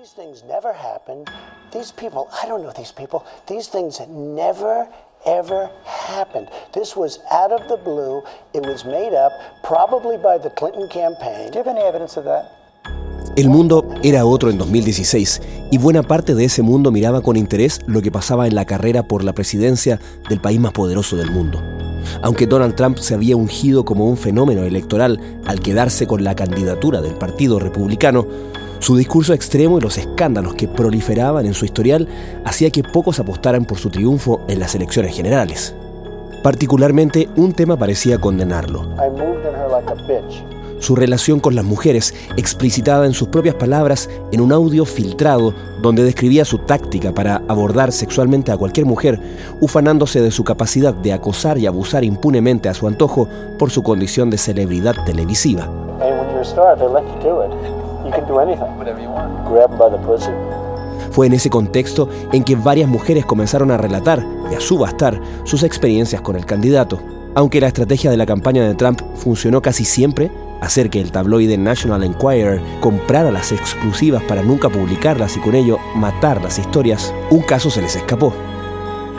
These things never happened. These people, I don't know these people. These things never ever happened. This was out of the blue. It was made up probably by the Clinton campaign. Do you have any evidence of that? El mundo era otro en 2016 y buena parte de ese mundo miraba con interés lo que pasaba en la carrera por la presidencia del país más poderoso del mundo. Aunque Donald Trump se había ungido como un fenómeno electoral al quedarse con la candidatura del Partido Republicano, su discurso extremo y los escándalos que proliferaban en su historial hacía que pocos apostaran por su triunfo en las elecciones generales. Particularmente, un tema parecía condenarlo su relación con las mujeres, explicitada en sus propias palabras en un audio filtrado donde describía su táctica para abordar sexualmente a cualquier mujer, ufanándose de su capacidad de acosar y abusar impunemente a su antojo por su condición de celebridad televisiva. Fue en ese contexto en que varias mujeres comenzaron a relatar y a subastar sus experiencias con el candidato. Aunque la estrategia de la campaña de Trump funcionó casi siempre, hacer que el tabloide National Enquirer comprara las exclusivas para nunca publicarlas y con ello matar las historias, un caso se les escapó.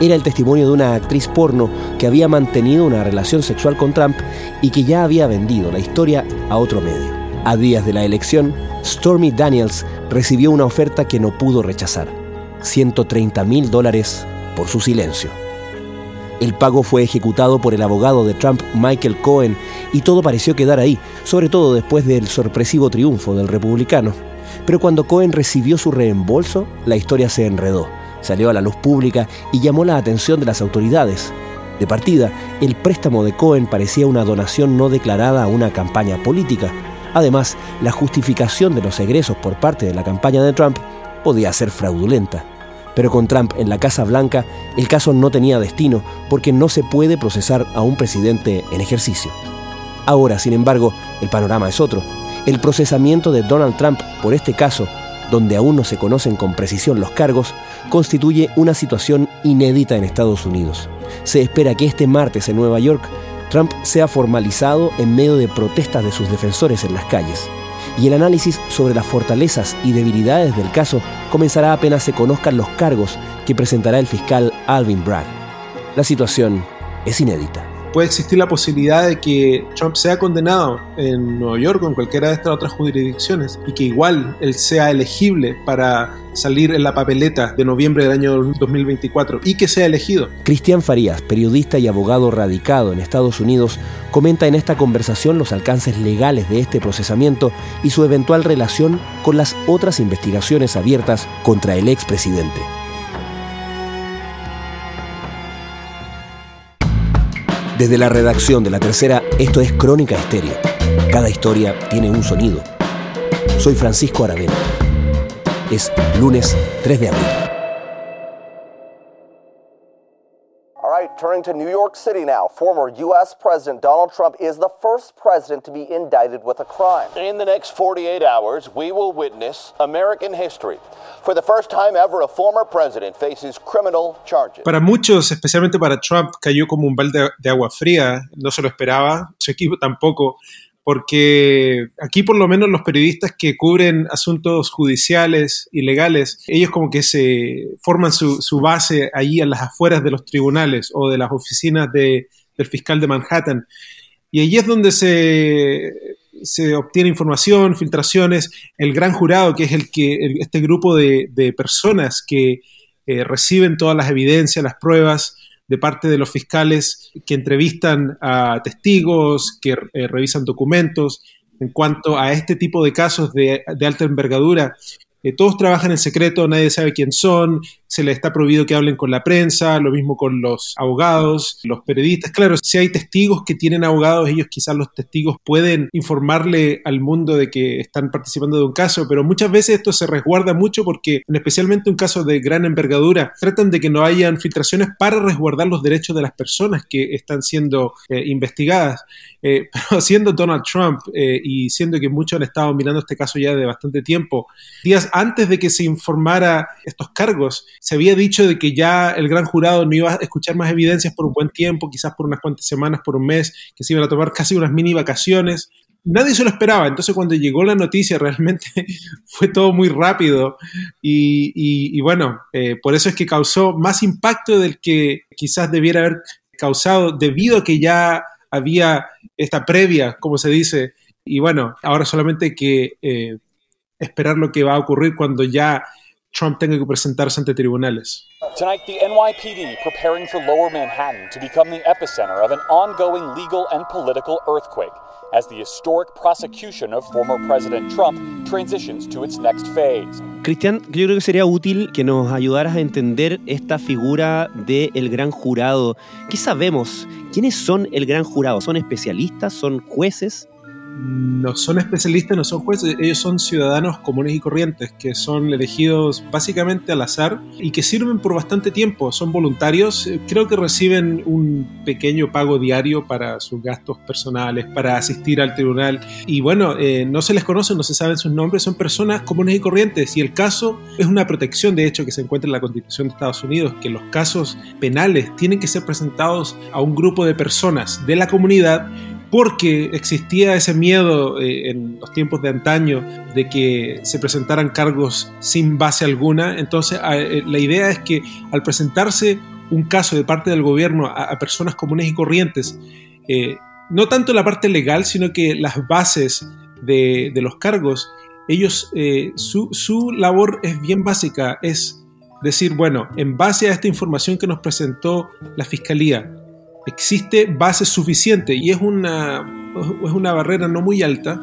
Era el testimonio de una actriz porno que había mantenido una relación sexual con Trump y que ya había vendido la historia a otro medio. A días de la elección, Stormy Daniels recibió una oferta que no pudo rechazar, 130 mil dólares por su silencio. El pago fue ejecutado por el abogado de Trump, Michael Cohen, y todo pareció quedar ahí, sobre todo después del sorpresivo triunfo del republicano. Pero cuando Cohen recibió su reembolso, la historia se enredó, salió a la luz pública y llamó la atención de las autoridades. De partida, el préstamo de Cohen parecía una donación no declarada a una campaña política. Además, la justificación de los egresos por parte de la campaña de Trump podía ser fraudulenta. Pero con Trump en la Casa Blanca, el caso no tenía destino porque no se puede procesar a un presidente en ejercicio. Ahora, sin embargo, el panorama es otro. El procesamiento de Donald Trump por este caso, donde aún no se conocen con precisión los cargos, constituye una situación inédita en Estados Unidos. Se espera que este martes en Nueva York, Trump sea formalizado en medio de protestas de sus defensores en las calles y el análisis sobre las fortalezas y debilidades del caso comenzará apenas se conozcan los cargos que presentará el fiscal Alvin Bragg. La situación es inédita puede existir la posibilidad de que Trump sea condenado en Nueva York o en cualquiera de estas otras jurisdicciones y que igual él sea elegible para salir en la papeleta de noviembre del año 2024 y que sea elegido. Cristian Farías, periodista y abogado radicado en Estados Unidos, comenta en esta conversación los alcances legales de este procesamiento y su eventual relación con las otras investigaciones abiertas contra el expresidente. Desde la redacción de La Tercera, esto es Crónica Estéreo. Cada historia tiene un sonido. Soy Francisco Aravena. Es lunes 3 de abril. Turning to New York City now. Former U.S. President Donald Trump is the first president to be indicted with a crime. In the next 48 hours, we will witness American history. For the first time ever, a former president faces criminal charges. Para muchos, especialmente para Trump, cayó como un balde de agua fría. No se lo esperaba, su equipo tampoco, porque aquí por lo menos los periodistas que cubren asuntos judiciales y legales, ellos como que se forman su, su base allí a las afueras de los tribunales o de las oficinas de, del fiscal de Manhattan. Y allí es donde se se obtiene información, filtraciones, el gran jurado, que es el que, este grupo de, personas que eh, reciben todas las evidencias, las pruebas de parte de los fiscales que entrevistan a testigos, que eh, revisan documentos. En cuanto a este tipo de casos de, alta envergadura, eh, todos trabajan en secreto, nadie sabe quién son, se les está prohibido que hablen con la prensa, lo mismo con los abogados, los periodistas. Claro, si hay testigos que tienen abogados, ellos quizás los testigos pueden informarle al mundo de que están participando de un caso, pero muchas veces esto se resguarda mucho porque, en especialmente un caso de gran envergadura, tratan de que no hayan filtraciones para resguardar los derechos de las personas que están siendo eh, investigadas. Eh, pero siendo Donald Trump y siendo que muchos han estado mirando este caso ya de bastante tiempo, días antes de que se informara estos cargos, se había dicho de que ya el gran jurado no iba a escuchar más evidencias por un buen tiempo, quizás por unas cuantas semanas, por un mes, que se iban a tomar casi unas mini vacaciones. nadie se lo esperaba. Entonces cuando llegó la noticia realmente fue todo muy rápido y, bueno, eh, por eso es que causó más impacto del que quizás debiera haber causado debido a que ya había esta previa, como se dice. Y bueno, ahora solamente hay que eh, esperar lo que va a ocurrir cuando ya Trump tenga que presentarse ante tribunales. Tonight, the NYPD preparing for Lower Manhattan to become the epicenter of an ongoing legal and political earthquake as the historic prosecution of former President Trump transitions to its next phase. Cristian, yo creo que sería útil que nos ayudaras a entender esta figura del gran jurado. ¿Qué sabemos? ¿Quiénes son el gran jurado? ¿Son especialistas? ¿Son jueces? No son especialistas, no son jueces, ellos son ciudadanos comunes y corrientes que son elegidos básicamente al azar y que sirven por bastante tiempo, son voluntarios, eh, creo que reciben un pequeño pago diario para sus gastos personales, para asistir al tribunal y bueno, eh, no se les conoce, no se saben sus nombres, son personas comunes y corrientes y el caso es una protección de hecho que se encuentra en la Constitución de Estados Unidos, que los casos penales tienen que ser presentados a un grupo de personas de la comunidad porque existía ese miedo eh, en los tiempos de antaño de que se presentaran cargos sin base alguna. Entonces, eh, la idea es que al presentarse un caso de parte del gobierno a, personas comunes y corrientes, eh, no tanto la parte legal, sino que las bases de, los cargos, ellos, su, su labor es bien básica, es decir, bueno, en base a esta información que nos presentó la Fiscalía, existe base suficiente y es una, es una barrera no muy alta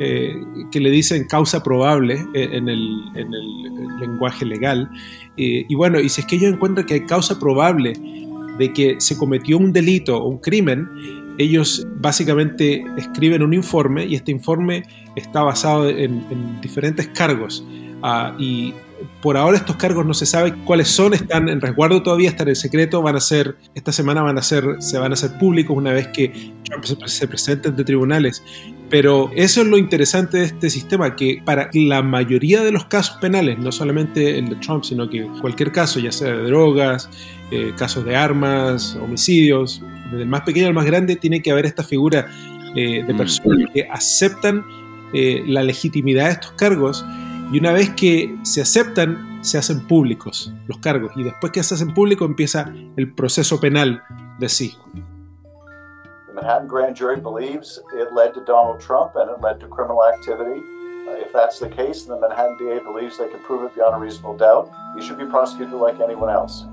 eh, que le dicen causa probable eh, en el, en el lenguaje legal. Eh, y bueno, y si es que ellos encuentran que hay causa probable de que se cometió un delito o un crimen, ellos básicamente escriben un informe y este informe está basado en, diferentes cargos. Ah, y por ahora estos cargos no se sabe cuáles son, están en resguardo todavía, están en secreto, van a ser, esta semana van a ser, se van a hacer públicos una vez que Trump se presente ante tribunales. Pero eso es lo interesante de este sistema, que para la mayoría de los casos penales, no solamente el de Trump, sino que cualquier caso, ya sea de drogas, eh, casos de armas, homicidios, desde el más pequeño al más grande, tiene que haber esta figura eh, de mm. personas que aceptan eh, la legitimidad de estos cargos y una vez que se aceptan, se hacen públicos los cargos. Y después que se hacen públicos empieza el proceso penal de sí. The Manhattan grand jury believes it led to Donald Trump and it led to criminal activity. Uh, if that's the case, and the Manhattan DA believes they can prove it beyond a reasonable doubt, he should be prosecuted like anyone else.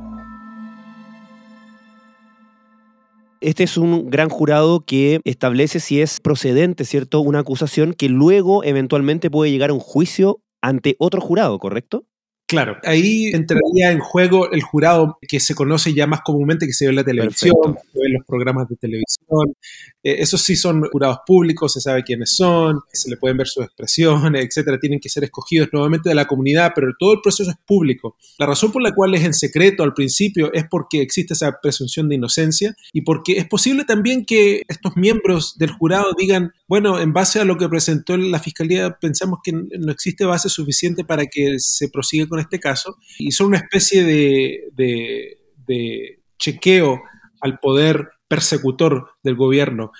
Este es un gran jurado que establece si es procedente, ¿cierto? Una acusación que luego eventualmente puede llegar a un juicio ante otro jurado, ¿correcto? Claro, ahí entraría en juego el jurado que se conoce ya más comúnmente, que se ve en la televisión, se ve en los programas de televisión. Eh, esos sí son jurados públicos, se sabe quiénes son, se le pueden ver sus expresiones, etcétera. Tienen que ser escogidos nuevamente de la comunidad, pero todo el proceso es público. La razón por la cual es en secreto al principio es porque existe esa presunción de inocencia y porque es posible también que estos miembros del jurado digan, bueno, en base a lo que presentó la fiscalía, pensamos que no existe base suficiente para que se prosiga con este caso, y son una especie de, chequeo al poder persecutor del gobierno.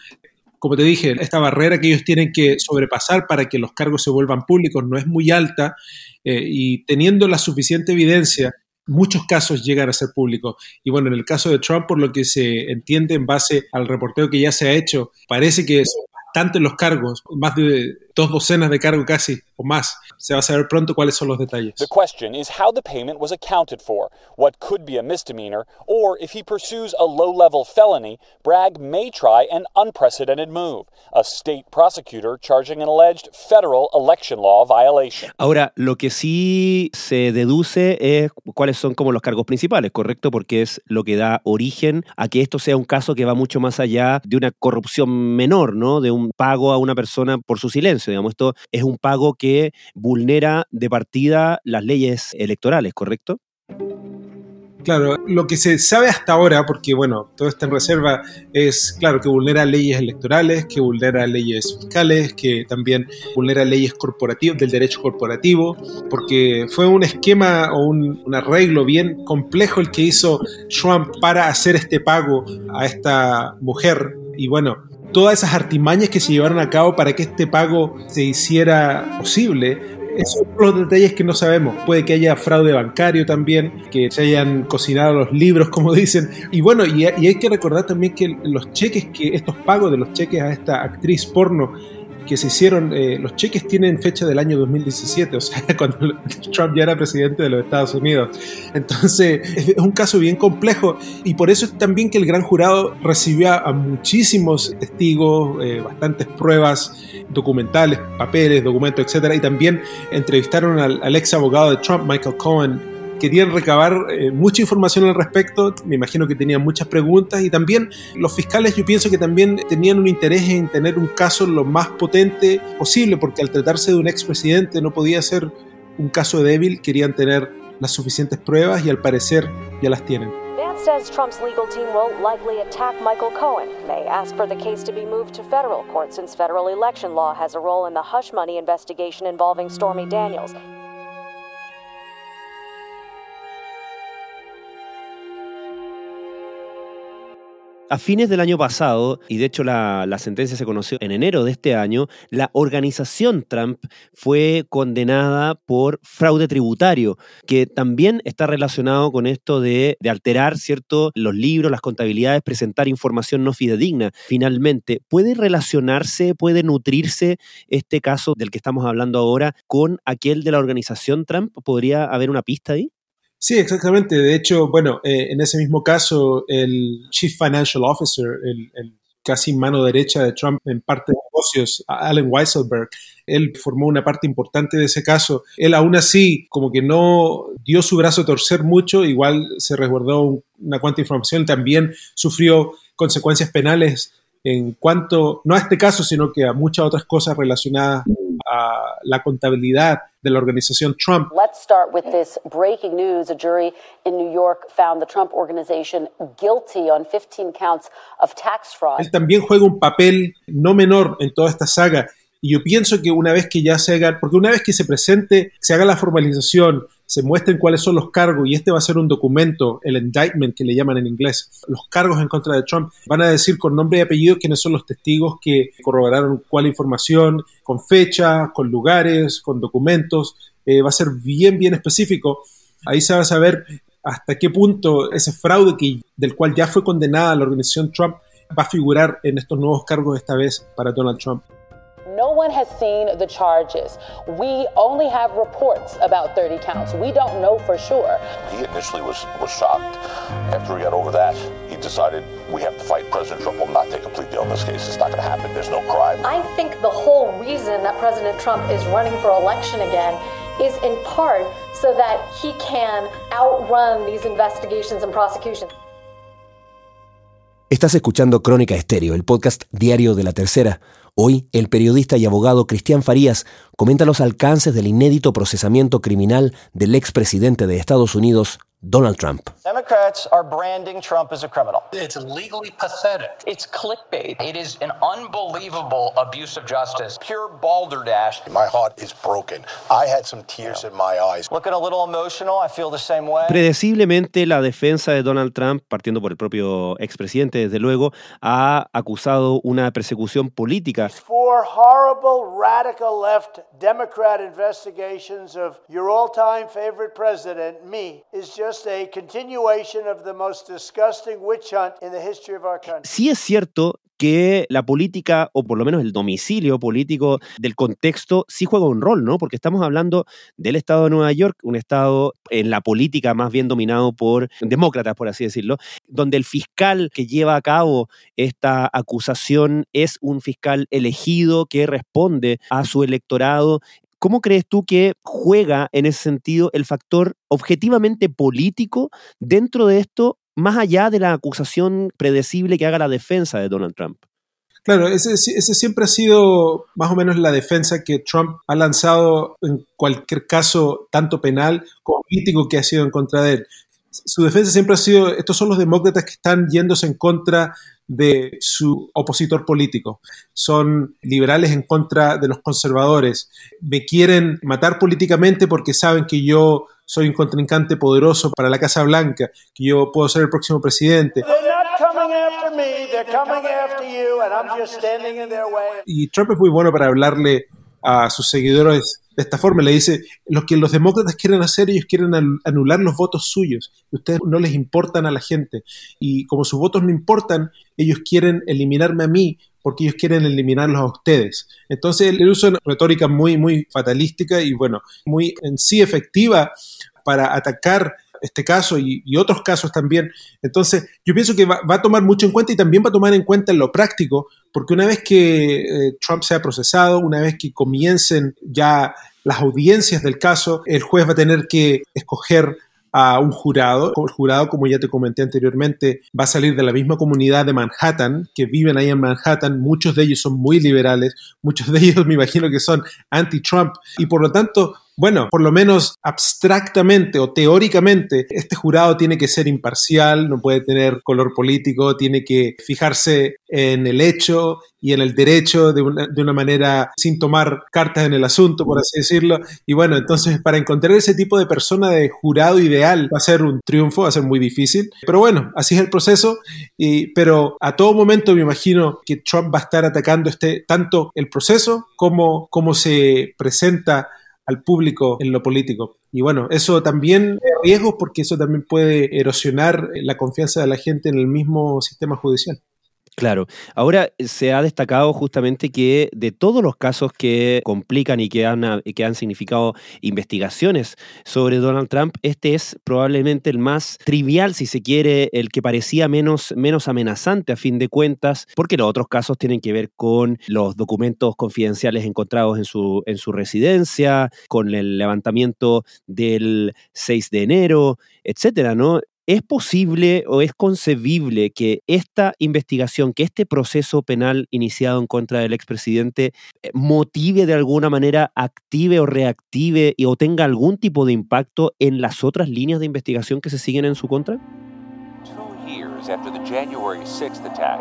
Como te dije, esta barrera que ellos tienen que sobrepasar para que los cargos se vuelvan públicos no es muy alta eh, y teniendo la suficiente evidencia, muchos casos llegan a ser públicos. Y bueno, en el caso de Trump, por lo que se entiende en base al reporteo que ya se ha hecho, parece que son bastantes los cargos, más de dos docenas de cargos casi o más. Se va a saber pronto cuáles son los detalles. The question is how the payment was accounted for, what could be a misdemeanor, or if he pursues a low-level felony, Bragg may try an unprecedented move, a state prosecutor charging an alleged federal election law violation. Ahora, lo que sí se deduce es cuáles son como los cargos principales, ¿correcto? Porque es lo que da origen a que esto sea un caso que va mucho más allá de una corrupción menor, ¿no? De un pago a una persona por su silencio Digamos, esto es un pago que vulnera de partida las leyes electorales, ¿correcto? Claro, lo que se sabe hasta ahora, porque bueno, todo está en reserva, es claro que vulnera leyes electorales, que vulnera leyes fiscales, que también vulnera leyes corporativas, del derecho corporativo, porque fue un esquema o un, arreglo bien complejo el que hizo Trump para hacer este pago a esta mujer. Y bueno, todas esas artimañas que se llevaron a cabo para que este pago se hiciera posible. Esos son los detalles que no sabemos. Puede que haya fraude bancario también, que se hayan cocinado los libros, como dicen. Y bueno, y, hay que recordar también que los cheques, que estos pagos de los cheques a esta actriz porno que se hicieron, eh, los cheques tienen fecha del año 2017, o sea, cuando Trump ya era presidente de los Estados Unidos. Entonces, es un caso bien complejo y por eso es también que el gran jurado recibió a muchísimos testigos, eh, bastantes pruebas documentales, papeles, documentos, etcétera, y también entrevistaron al ex abogado de Trump, Michael Cohen, querían recabar eh, mucha información al respecto, me imagino que tenían muchas preguntas y también los fiscales yo pienso que también tenían un interés en tener un caso lo más potente posible, porque al tratarse de un expresidente no podía ser un caso débil, querían tener las suficientes pruebas y al parecer ya las tienen. Says Trump's legal team won't likely attack Michael Cohen. May ask for the case to be moved to federal court since federal election law has a role in the hush money investigation involving Stormy Daniels. A fines del año pasado, y de hecho la, sentencia se conoció en enero de este año, la organización Trump fue condenada por fraude tributario, que también está relacionado con esto de, de alterar ¿cierto? los libros, las contabilidades, presentar información no fidedigna. Finalmente, ¿puede relacionarse, puede nutrirse este caso del que estamos hablando ahora con aquel de la organización Trump? ¿Podría haber una pista ahí? Sí, exactamente. De hecho, bueno, eh, en ese mismo caso, el Chief Financial Officer, el, casi mano derecha de Trump en parte de negocios, Allen Weisselberg, él formó una parte importante de ese caso. Él aún así, como que no dio su brazo a torcer mucho, igual se resguardó una cuanta información, también sufrió consecuencias penales en cuanto, no a este caso, sino que a muchas otras cosas relacionadas a la contabilidad de la organización Trump. Let's start with this breaking news. A jury in New York found the Trump organization guilty on 15 counts of tax fraud. Él también juega un papel no menor en toda esta saga. Y yo pienso que una vez que ya se haga, porque una vez que se presente, se haga la formalización, se muestren cuáles son los cargos, y este va a ser un documento, el indictment que le llaman en inglés, los cargos en contra de Trump, van a decir con nombre y apellido quiénes son los testigos que corroboraron cuál información, con fecha, con lugares, con documentos, eh, va a ser bien, bien específico. Ahí se va a saber hasta qué punto ese fraude que, del cual ya fue condenada la organización Trump va a figurar en estos nuevos cargos esta vez para Donald Trump. No one has seen the charges. We only have reports about 30 counts. We don't know for sure. He initially was, was shocked. After he got over that, he decided we have to fight President Trump. will not take a plea deal in this case. It's not going to happen. There's no crime. I think the whole reason that President Trump is running for election again is in part so that he can outrun these investigations and prosecutions. Estás escuchando Crónica Estéreo, el podcast diario de la tercera. Hoy, el periodista y abogado Cristian Farías comenta los alcances del inédito procesamiento criminal del expresidente de Estados Unidos, Donald Trump. Democrats are branding Trump as a criminal. It's legally pathetic. It's clickbait. It is an unbelievable abuse of justice. Pure balderdash. My heart is broken. I had some tears in my eyes. Looking a little emotional. I feel the same way. Predeciblemente, la defensa de Donald Trump, partiendo por el propio expresidente, desde luego, ha acusado una persecución política. Four horrible radical left Democrat investigations of your all-time favorite president, me, is just Sí es cierto que la política, o por lo menos el domicilio político del contexto, sí juega un rol, ¿no? Porque estamos hablando del estado de Nueva York, un estado en la política más bien dominado por demócratas, por así decirlo, donde el fiscal que lleva a cabo esta acusación es un fiscal elegido que responde a su electorado ¿Cómo crees tú que juega en ese sentido el factor objetivamente político dentro de esto, más allá de la acusación predecible que haga la defensa de Donald Trump? Claro, ese, siempre ha sido más o menos la defensa que Trump ha lanzado en cualquier caso, tanto penal como político que ha sido en contra de él. Su defensa siempre ha sido, estos son los demócratas que están yéndose en contra de su opositor político. Son liberales en contra de los conservadores. Me quieren matar políticamente porque saben que yo soy un contrincante poderoso para la Casa Blanca, que yo puedo ser el próximo presidente. Y Trump es muy bueno para hablarle a sus seguidores de esta forma. Le dice, lo que los demócratas quieren hacer, ellos quieren anular los votos suyos. Ustedes no les importan a la gente. Y como sus votos no importan, ellos quieren eliminarme a mí porque ellos quieren eliminarlos a ustedes. Entonces él usa una retórica muy, muy fatalística y bueno, muy en sí efectiva para atacar este caso y, otros casos también. Entonces, yo pienso que va, a tomar mucho en cuenta y también va a tomar en cuenta en lo práctico, porque una vez que eh, Trump sea procesado, una vez que comiencen ya las audiencias del caso, el juez va a tener que escoger a un jurado. El jurado, como ya te comenté anteriormente, va a salir de la misma comunidad de Manhattan, que viven ahí en Manhattan. Muchos de ellos son muy liberales, muchos de ellos me imagino que son anti-Trump y por lo tanto bueno, por lo menos abstractamente o teóricamente, este jurado tiene que ser imparcial, no puede tener color político, tiene que fijarse en el hecho y en el derecho de una, manera sin tomar cartas en el asunto, por así decirlo. Y bueno, entonces para encontrar ese tipo de persona de jurado ideal va a ser un triunfo, va a ser muy difícil. Pero bueno, así es el proceso. Pero a todo momento me imagino que Trump va a estar atacando este, tanto el proceso como cómo se presenta al público en lo político. Y bueno, eso también es riesgo porque eso también puede erosionar la confianza de la gente en el mismo sistema judicial. Claro. Ahora se ha destacado justamente que de todos los casos que complican y que han, que han significado investigaciones sobre Donald Trump, este es probablemente el más trivial, si se quiere, el que parecía menos, menos amenazante a fin de cuentas, porque los otros casos tienen que ver con los documentos confidenciales encontrados en su, en su residencia, con el levantamiento del 6 de enero, etcétera, ¿no? ¿Es posible o es concebible que esta investigación, que este proceso penal iniciado en contra del expresidente eh, motive de alguna manera, active o reactive o tenga algún tipo de impacto en las otras líneas de investigación que se siguen en su contra? After the January 6th attack.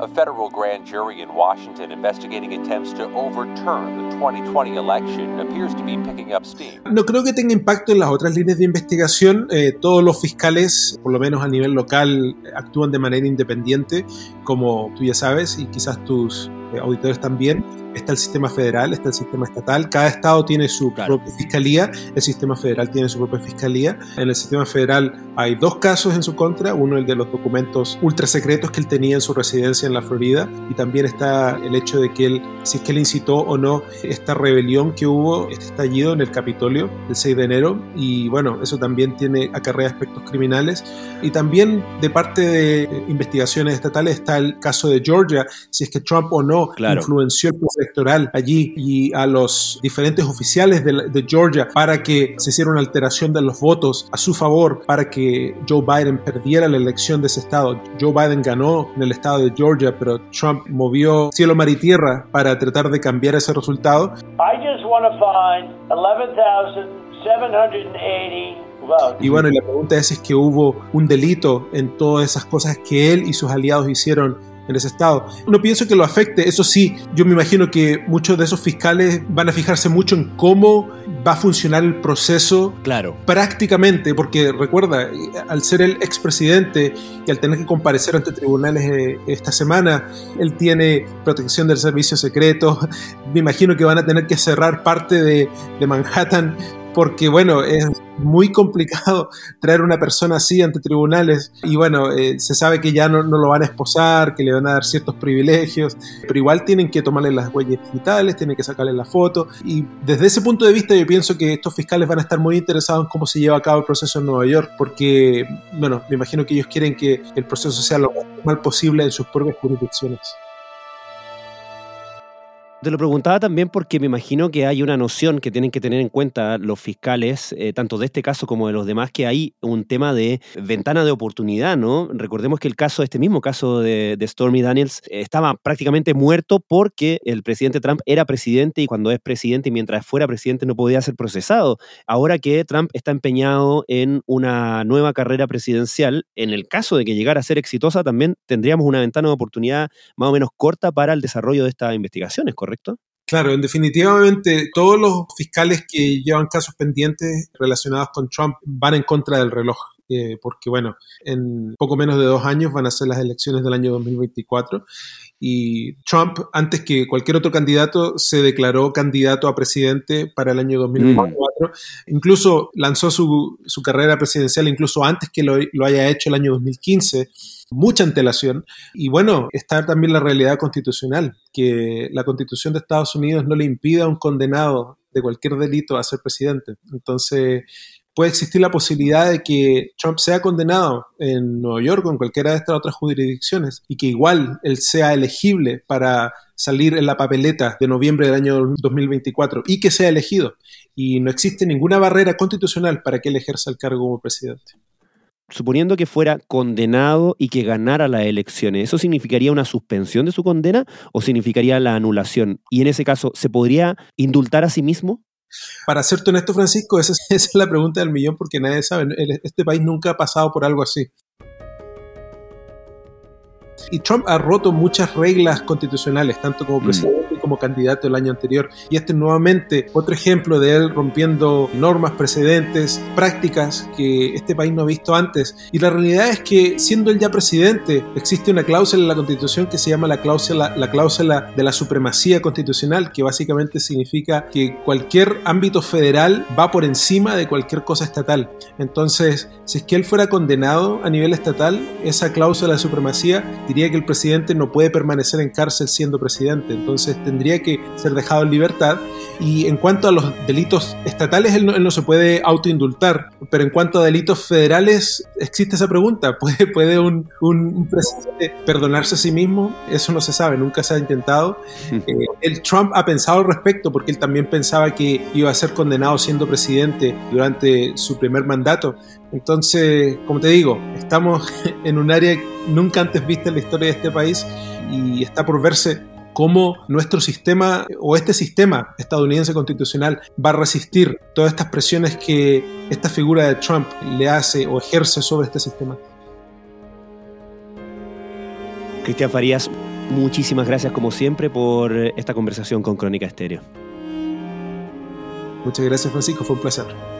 A federal grand jury in Washington investigating attempts to overturn the 2020 election appears to be picking up steam. No creo que tenga impacto en las otras líneas de investigación. Eh, todos los fiscales, por lo menos a nivel local, actúan de manera independiente, como tú ya sabes, y quizás tus eh, auditores también está el sistema federal, está el sistema estatal, cada estado tiene su propia fiscalía, el sistema federal tiene su propia fiscalía. En el sistema federal hay dos casos en su contra, uno el de los documentos ultra secretos que él tenía en su residencia en la Florida y también está el hecho de que él, si es que él incitó o no esta rebelión que hubo, este estallido en el Capitolio el 6 de enero y bueno, eso también tiene acarrea aspectos criminales. Y también de parte de investigaciones estatales está el caso de Georgia, si es que Trump o no influenció el electoral allí y a los diferentes oficiales de, Georgia para que se hiciera una alteración de los votos a su favor para que Joe Biden perdiera la elección de ese estado. Joe Biden ganó en el estado de Georgia, pero Trump movió cielo, mar y tierra para tratar de cambiar ese resultado. Y bueno, y la pregunta es, es que hubo un delito en todas esas cosas que él y sus aliados hicieron en ese estado. No pienso que lo afecte, eso sí, yo me imagino que muchos de esos fiscales van a fijarse mucho en cómo va a funcionar el proceso claro. prácticamente, porque recuerda, al ser el expresidente y al tener que comparecer ante tribunales eh, esta semana, él tiene protección del servicio secreto, me imagino que van a tener que cerrar parte de, de Manhattan porque bueno, es muy complicado traer una persona así ante tribunales y bueno, eh, se sabe que ya no, lo van a esposar, que le van a dar ciertos privilegios, pero igual tienen que tomarle las huellas digitales, tienen que sacarle la foto y desde ese punto de vista yo pienso que estos fiscales van a estar muy interesados en cómo se lleva a cabo el proceso en Nueva York porque, bueno, me imagino que ellos quieren que el proceso sea lo más normal posible en sus propias jurisdicciones. Te lo preguntaba también porque me imagino que hay una noción que tienen que tener en cuenta los fiscales, eh, tanto de este caso como de los demás, que hay un tema de ventana de oportunidad, ¿no? Recordemos que el caso, este mismo caso de, Stormy Daniels, estaba prácticamente muerto porque el presidente Trump era presidente y cuando es presidente y mientras fuera presidente no podía ser procesado. Ahora que Trump está empeñado en una nueva carrera presidencial, en el caso de que llegara a ser exitosa, también tendríamos una ventana de oportunidad más o menos corta para el desarrollo de estas investigaciones, ¿correcto? Claro, en definitivamente todos los fiscales que llevan casos pendientes relacionados con Trump van en contra del reloj. Eh, porque bueno, en poco menos de dos años van a ser las elecciones del año 2024 y Trump, antes que cualquier otro candidato, se declaró candidato a presidente para el año 2024. Mm. Incluso lanzó su, su, carrera presidencial incluso antes que lo, lo haya hecho el año 2015 mucha antelación. Y bueno, está también la realidad constitucional, que la constitución de Estados Unidos no le impide a un condenado de cualquier delito a ser presidente. Entonces, puede existir la posibilidad de que Trump sea condenado en Nueva York o en cualquiera de estas otras jurisdicciones y que igual él sea elegible para salir en la papeleta de noviembre del año 2024 y que sea elegido. Y no existe ninguna barrera constitucional para que él ejerza el cargo como presidente. Suponiendo que fuera condenado y que ganara las elecciones, ¿eso significaría una suspensión de su condena o significaría la anulación? Y en ese caso, ¿se podría indultar a sí mismo? Para serte honesto, Francisco, esa es, la pregunta del millón porque nadie sabe. Este país nunca ha pasado por algo así. Y Trump ha roto muchas reglas constitucionales, tanto como presidente como candidato el año anterior. Y este es nuevamente otro ejemplo de él rompiendo normas, precedentes, prácticas que este país no ha visto antes. Y la realidad es que siendo él ya presidente, existe una cláusula en la constitución que se llama la cláusula, la cláusula de la supremacía constitucional, que básicamente significa que cualquier ámbito federal va por encima de cualquier cosa estatal. Entonces, si es que él fuera condenado a nivel estatal, esa cláusula de supremacía diría que el presidente no puede permanecer en cárcel siendo presidente. Entonces, tendría que ser dejado en libertad. Y en cuanto a los delitos estatales, él no, se puede autoindultar, pero en cuanto a delitos federales, existe esa pregunta. ¿Puede, puede un, presidente perdonarse a sí mismo? Eso no se sabe, nunca se ha intentado. Eh, el Trump ha pensado al respecto porque él también pensaba que iba a ser condenado siendo presidente durante su primer mandato. Entonces, como te digo, estamos en un área nunca antes vista en la historia de este país y está por verse cómo nuestro sistema o este sistema estadounidense constitucional va a resistir todas estas presiones que esta figura de Trump le hace o ejerce sobre este sistema. Cristian Farías, muchísimas gracias como siempre por esta conversación con Crónica Estéreo. Muchas gracias Francisco, fue un placer.